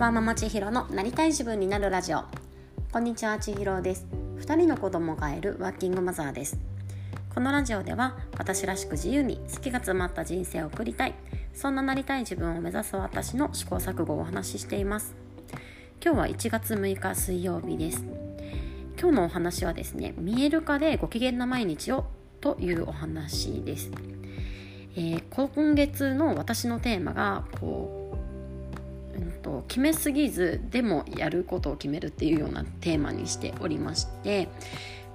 ワーママ千尋のなりたい自分になるラジオ。こんにちは千尋です。2人の子供がいるワーキングマザーです。このラジオでは私らしく自由に好きが詰まった人生を送りたい。そんななりたい自分を目指す私の試行錯誤をお話ししています。今日は1月6日水曜日です。今日のお話はですね見える化でご機嫌な毎日をというお話です。えー、今月の私のテーマがこう、と、決めすぎずでもやることを決めるっていうようなテーマにしておりまして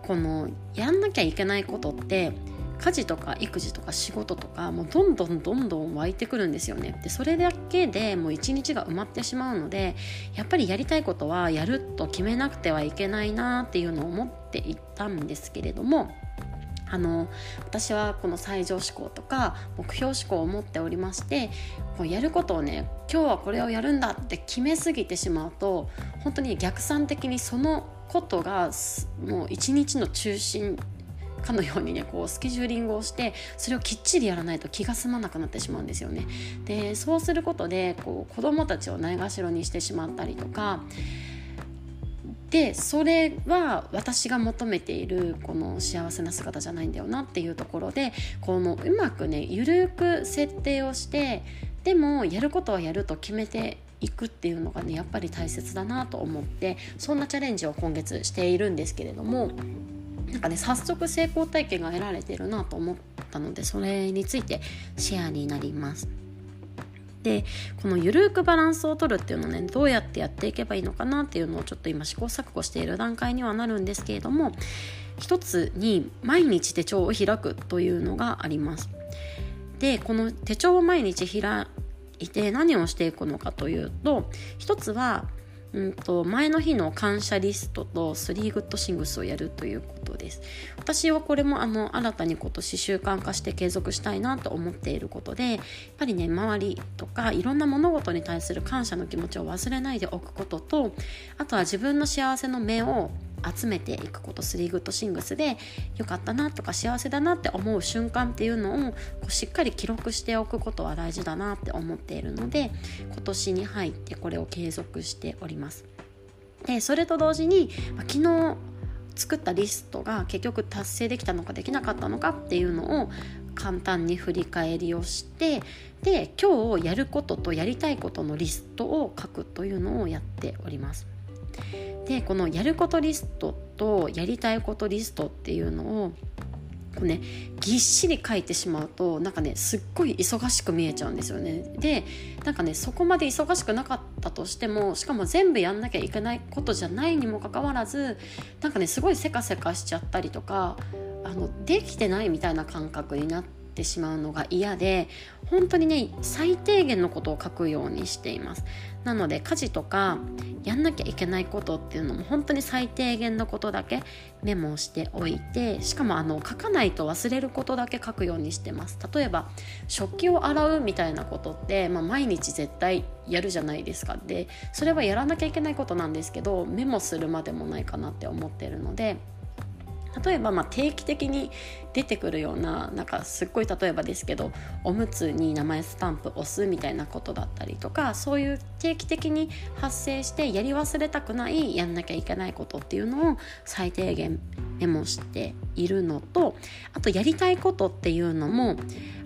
このやんなきゃいけないことって家事とか育児とか仕事とかもうどんどんどんどん湧いてくるんですよね。でそれだけでもう一日が埋まってしまうのでやっぱりやりたいことはやると決めなくてはいけないなっていうのを思っていたんですけれどもあの私はこの最上志向とか目標志向を持っておりましてこうやることをね今日はこれをやるんだって決めすぎてしまうと本当に逆算的にそのことがもう一日の中心かのようにねこうスケジューリングをしてそれをきっちりやらないと気が済まなくなってしまうんですよね。でそうすることでこう子どもたちをないがしろにしてしまったりとかでそれは私が求めているこの幸せな姿じゃないんだよなっていうところでこのうまくねゆるく設定をしてでもやることはやると決めていくっていうのがねやっぱり大切だなと思ってそんなチャレンジを今月しているんですけれどもなんかね早速成功体験が得られてるなと思ったのでそれについてシェアになります。でこのゆるくバランスを取るっていうのをねどうやってやっていけばいいのかなっていうのをちょっと今試行錯誤している段階にはなるんですけれども一つに毎日手帳を開くというのがあります。でこの手帳を毎日開いて何をしていくのかというと一つはうんと前の日の感謝リストとスリーグッドシングスをやるということです。私はこれもあの新たに今年習慣化して継続したいなと思っていることでやっぱりね周りとかいろんな物事に対する感謝の気持ちを忘れないでおくこととあとは自分の幸せの目を集めていくことスリーグッドシングスで良かったなとか幸せだなって思う瞬間っていうのをこうしっかり記録しておくことは大事だなって思っているので今年に入ってこれを継続しております。でそれと同時に、まあ、昨日作ったリストが結局達成できたのかできなかったのかっていうのを簡単に振り返りをしてで今日やることとやりたいことのリストを書くというのをやっております。でこのやることリストとやりたいことリストっていうのをこうねぎっしり書いてしまうとなんかねすっごい忙しく見えちゃうんですよね。でなんかねそこまで忙しくなかったとしてもしかも全部やんなきゃいけないことじゃないにもかかわらずなんかねすごいせかせかしちゃったりとかあのできてないみたいな感覚になってってしまうのが嫌で本当にね最低限のことを書くようにしています。なので家事とかやんなきゃいけないことっていうのも本当に最低限のことだけメモしておいてしかもあの書かないと忘れることだけ書くようにしてます。例えば食器を洗うみたいなことって、まあ、毎日絶対やるじゃないですか。でそれはやらなきゃいけないことなんですけどメモするまでもないかなって思ってるので例えばま定期的に出てくるようななんかすっごい例えばですけどおむつに名前スタンプ押すみたいなことだったりとかそういう定期的に発生してやり忘れたくないやんなきゃいけないことっていうのを最低限メモしているのとあとやりたいことっていうのも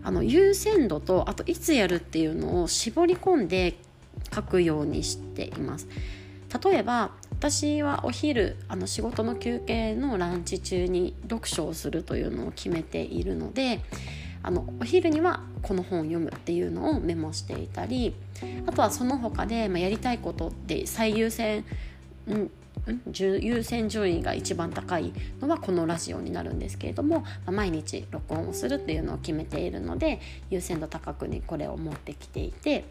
あの優先度とあといつやるっていうのを絞り込んで書くようにしています。例えば私はお昼あの仕事の休憩のランチ中に読書をするというのを決めているのであのお昼にはこの本を読むっていうのをメモしていたりあとはその他で、まあ、やりたいことって最優先、うん、優先順位が一番高いのはこのラジオになるんですけれども、まあ、毎日録音をするっていうのを決めているので優先度高くにこれを持ってきていて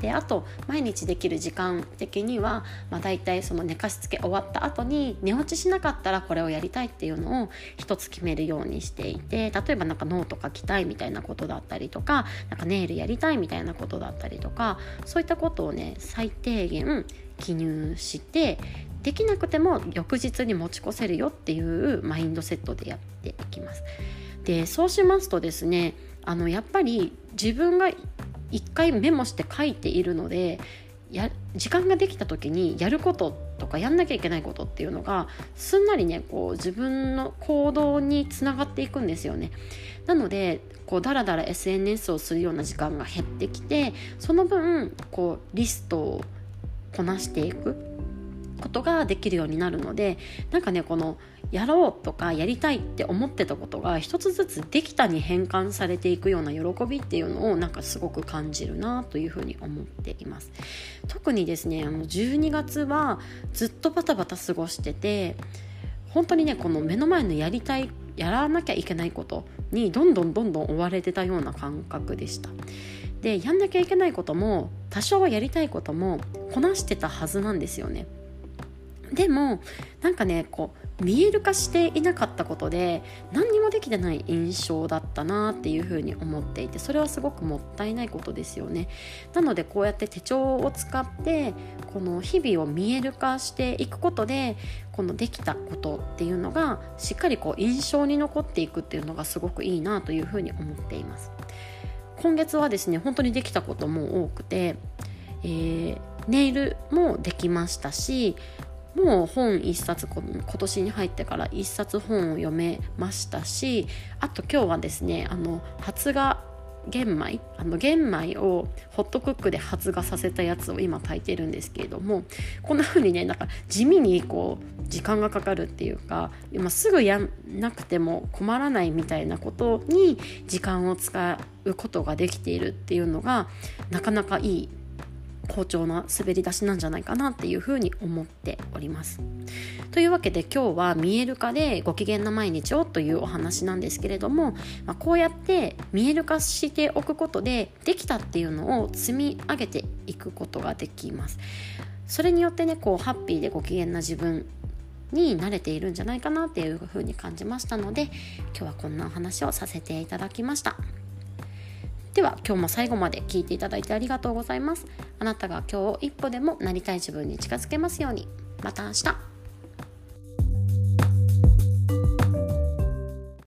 であと毎日できる時間的には、まあ、大体その寝かしつけ終わった後に寝落ちしなかったらこれをやりたいっていうのを一つ決めるようにしていて例えばなんかノート書きたいみたいなことだったりとかなんかネイルやりたいみたいなことだったりとかそういったことをね最低限記入してできなくても翌日に持ち越せるよっていうマインドセットでやっていきます。でそうしますとですねあのやっぱり自分が一回メモして書いているのでや時間ができた時にやることとかやんなきゃいけないことっていうのがすんなりねこう自分の行動につながっていくんですよね。なのでこうだらだら SNS をするような時間が減ってきてその分こうリストをこなしていくことができるようになるのでなんかねこのやろうとかやりたいって思ってたことが一つずつできたに変換されていくような喜びっていうのをなんかすごく感じるなというふうに思っています。特にですねあの12月はずっとバタバタ過ごしてて本当にねこの目の前のやりたいやらなきゃいけないことにどんどんどんどん追われてたような感覚でした。でやんなきゃいけないことも多少はやりたいこともこなしてたはずなんですよね。でもなんかねこう見える化していなかったことで何にもできてない印象だったなっていうふうに思っていてそれはすごくもったいないことですよね。なのでこうやって手帳を使ってこの日々を見える化していくことでこのできたことっていうのがしっかりこう印象に残っていくっていうのがすごくいいなというふうに思っています。今月はですね本当にできたことも多くて、えー、ネイルもできましたしもう本一冊今年に入ってから一冊本を読めましたしあと今日はですねあの発芽玄米あの玄米をホットクックで発芽させたやつを今炊いてるんですけれどもこんな風にねなんか地味にこう時間がかかるっていうか今すぐやんなくても困らないみたいなことに時間を使うことができているっていうのがなかなかいい好調な滑り出しなんじゃないかなっていうふうに思っております。というわけで今日は見える化でご機嫌な毎日をというお話なんですけれども、まあ、こうやって見える化しておくことでできたっていうのを積み上げていくことができます。それによってねこうハッピーでご機嫌な自分に慣れているんじゃないかなっていうふうに感じましたので今日はこんなお話をさせていただきました。では今日も最後まで聞いていただいてありがとうございます。あなたが今日一歩でもなりたい自分に近づけますように。また明日。